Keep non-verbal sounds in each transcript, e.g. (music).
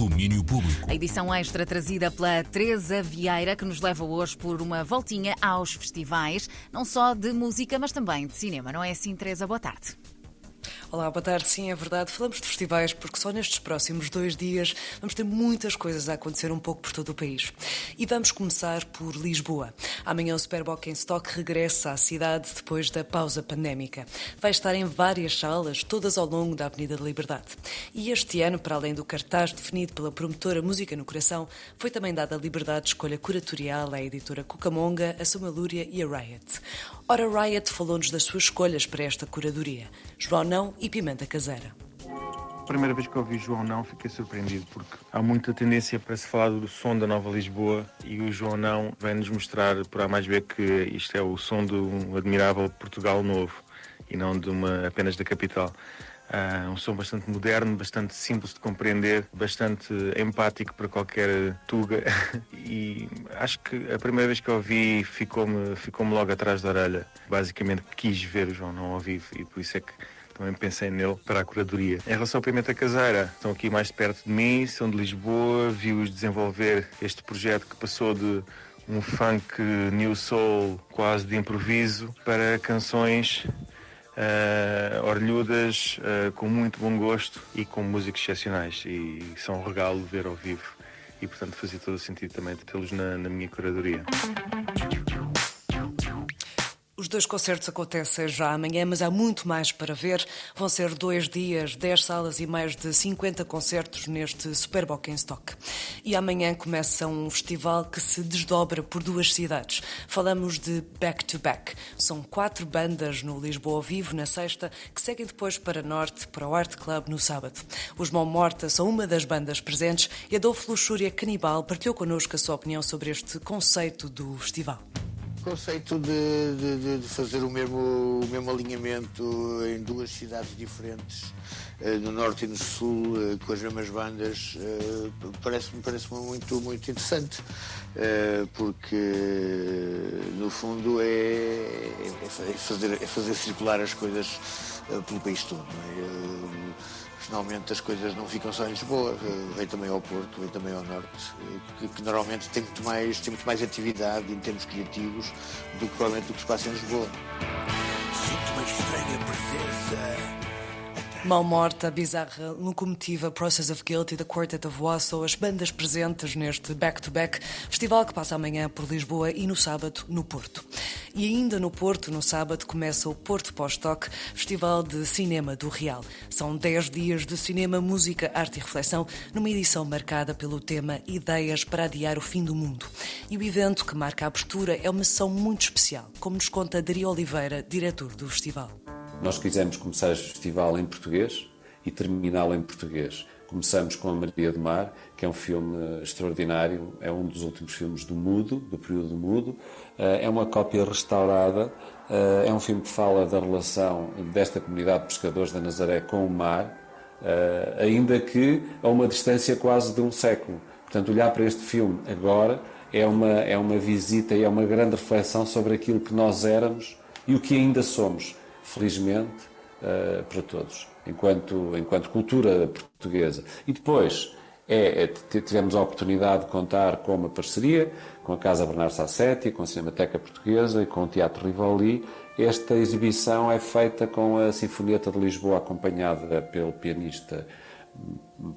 Domínio Público. A edição extra trazida pela Teresa Vieira, que nos leva hoje por uma voltinha aos festivais, não só de música, mas também de cinema. Não é assim, Teresa? Boa tarde. Olá, boa tarde. Sim, é verdade. Falamos de festivais porque só nestes próximos dois dias vamos ter muitas coisas a acontecer um pouco por todo o país. E vamos começar por Lisboa. Amanhã o Superboc em Stock regressa à cidade depois da pausa pandémica. Vai estar em várias salas, todas ao longo da Avenida da Liberdade. E este ano, para além do cartaz definido pela promotora Música no Coração, foi também dada a liberdade de escolha curatorial à editora Cucamonga, a Somalúria e a Riot. Ora, Riot falou-nos das suas escolhas para esta curadoria. João Não e Pimenta Caseira. A primeira vez que ouvi João Não fiquei surpreendido porque há muita tendência para se falar do som da Nova Lisboa e o João Não vem-nos mostrar por A mais B que isto é o som de um admirável Portugal novo e não de uma apenas da capital. Uh, um som bastante moderno, bastante simples de compreender, bastante empático para qualquer tuga. (laughs) e acho que a primeira vez que eu ouvi ficou-me ficou logo atrás da orelha. Basicamente quis ver o João não ao vivo e por isso é que também pensei nele para a curadoria. Em relação ao Pimenta Caseira, estão aqui mais perto de mim, são de Lisboa, vi-os desenvolver este projeto que passou de um funk new soul quase de improviso para canções uh, orlhudas, uh, com muito bom gosto e com músicos excepcionais. E são um regalo ver ao vivo. E, portanto, fazia todo o sentido também tê-los na, na minha curadoria. Dois concertos acontecem já amanhã, mas há muito mais para ver. Vão ser dois dias, dez salas e mais de 50 concertos neste Superboc em Stock. E amanhã começa um festival que se desdobra por duas cidades. Falamos de Back to Back. São quatro bandas no Lisboa ao Vivo na sexta, que seguem depois para Norte, para o Art Club no sábado. Os Mão Morta são uma das bandas presentes e Adolfo Luxúria Canibal partilhou connosco a sua opinião sobre este conceito do festival. Conceito de, de, de, fazer o mesmo, o mesmo alinhamento em duas cidades diferentes, eh, no norte e no sul, eh, com as mesmas bandas, eh, parece-me parece muito, muito interessante, porque no fundo é, é, fazer, é fazer circular as coisas pelo país todo. Finalmente as coisas não ficam só em Lisboa, vem também ao Porto, vem também ao Norte, que, que, normalmente tem muito, mais, tem muito mais atividade em termos criativos do que provavelmente o que se passa em Lisboa. Sinto uma estranha presença Mal Morta, Bizarra, Locomotiva, Process of Guilt e The Quartet of Wassaw, as bandas presentes neste back-to-back -back, festival que passa amanhã por Lisboa e no sábado no Porto. E ainda no Porto, no sábado, começa o Porto Pós-Toque, Festival de Cinema do Real. São 10 dias de cinema, música, arte e reflexão, numa edição marcada pelo tema Ideias para Adiar o Fim do Mundo. E o evento que marca a abertura é uma sessão muito especial, como nos conta Dario Oliveira, diretor do festival. Nós quisemos começar este festival em português e terminá-lo em português. Começamos com A Maria do Mar, que é um filme extraordinário, é um dos últimos filmes do Mudo, do período Mudo. Eh, é uma cópia restaurada, eh, é um filme que fala da relação desta comunidade de pescadores da Nazaré com o mar, eh, ainda que a uma distância quase de um século. Portanto, olhar para este filme agora é uma, é uma visita e é uma grande reflexão sobre aquilo que nós éramos e o que ainda somos felizmente, para todos, enquanto, enquanto cultura portuguesa. E depois é, é, tivemos a oportunidade de contar com uma parceria com a Casa Bernardo Sassetti, com a Cinemateca Portuguesa e com o Teatro Rivoli. Esta exibição é feita com a Sinfonieta de Lisboa, acompanhada pelo pianista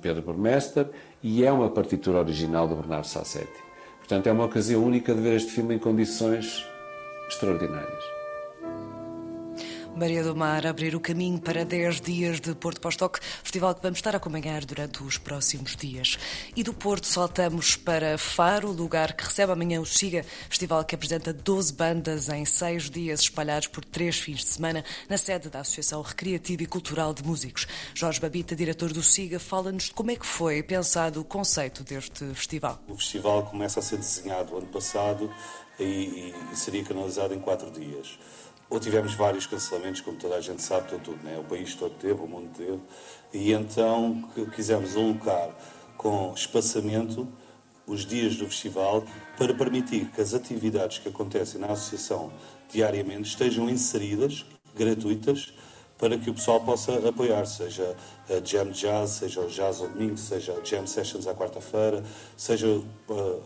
Pedro Burmester, e é uma partitura original do Bernardo Sassetti. Portanto, é uma ocasião única de ver este filme em condições extraordinárias. Maria do Mar abrir o caminho para 10 dias de Porto Postoque, festival que vamos estar a acompanhar durante os próximos dias. E do Porto saltamos para Faro, lugar que recebe amanhã o Siga, festival que apresenta 12 bandas em 6 dias espalhados por 3 fins de semana na sede da Associação Recreativa e Cultural de Músicos. Jorge Babita, diretor do Siga, fala-nos de como é que foi pensado o conceito deste festival. O festival começa a ser desenhado ano passado e, e seria canalizado em 4 dias ou tivemos vários cancelamentos, como toda a gente sabe, todo, tudo, né? o país todo teve, o mundo teve, e então quisemos alocar com espaçamento os dias do festival para permitir que as atividades que acontecem na associação diariamente estejam inseridas, gratuitas, para que o pessoal possa apoiar, seja a Jam Jazz, seja o Jazz ao domingo, seja Jam Sessions à quarta-feira, seja uh,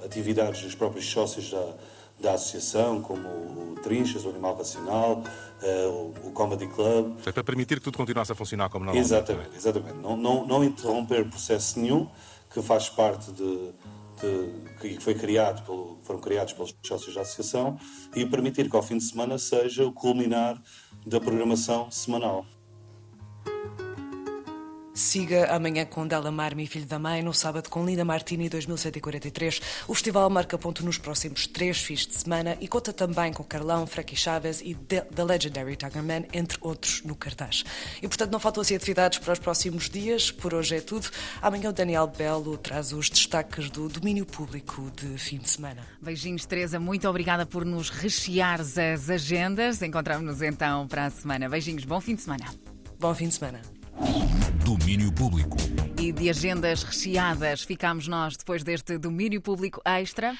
atividades dos próprios sócios da, da associação, como o Trinchas, o Animal Racional, uh, o Comedy Club. É para permitir que tudo continuasse a funcionar como normalmente. Exatamente, exatamente. Não, não, não interromper processo nenhum, que faz parte de, de, que foi criado pelo, foram criados pelos sócios da associação e permitir que ao fim de semana seja o culminar da programação semanal. Siga amanhã com Della Marmi, Filho da Mãe, no sábado com Linda Martini 2143. O festival marca ponto nos próximos três fins de semana e conta também com Carlão, Frankie Chaves e The Legendary Tiger Man, entre outros, no cartaz. E portanto não faltam assim atividades para os próximos dias. Por hoje é tudo. Amanhã o Daniel Belo traz os destaques do domínio público de fim de semana. Beijinhos, Teresa. Muito obrigada por nos recheares as agendas. Encontramos-nos então para a semana. Beijinhos, bom fim de semana. Bom fim de semana. Domínio Público. E de agendas recheadas ficamos nós depois deste domínio público extra.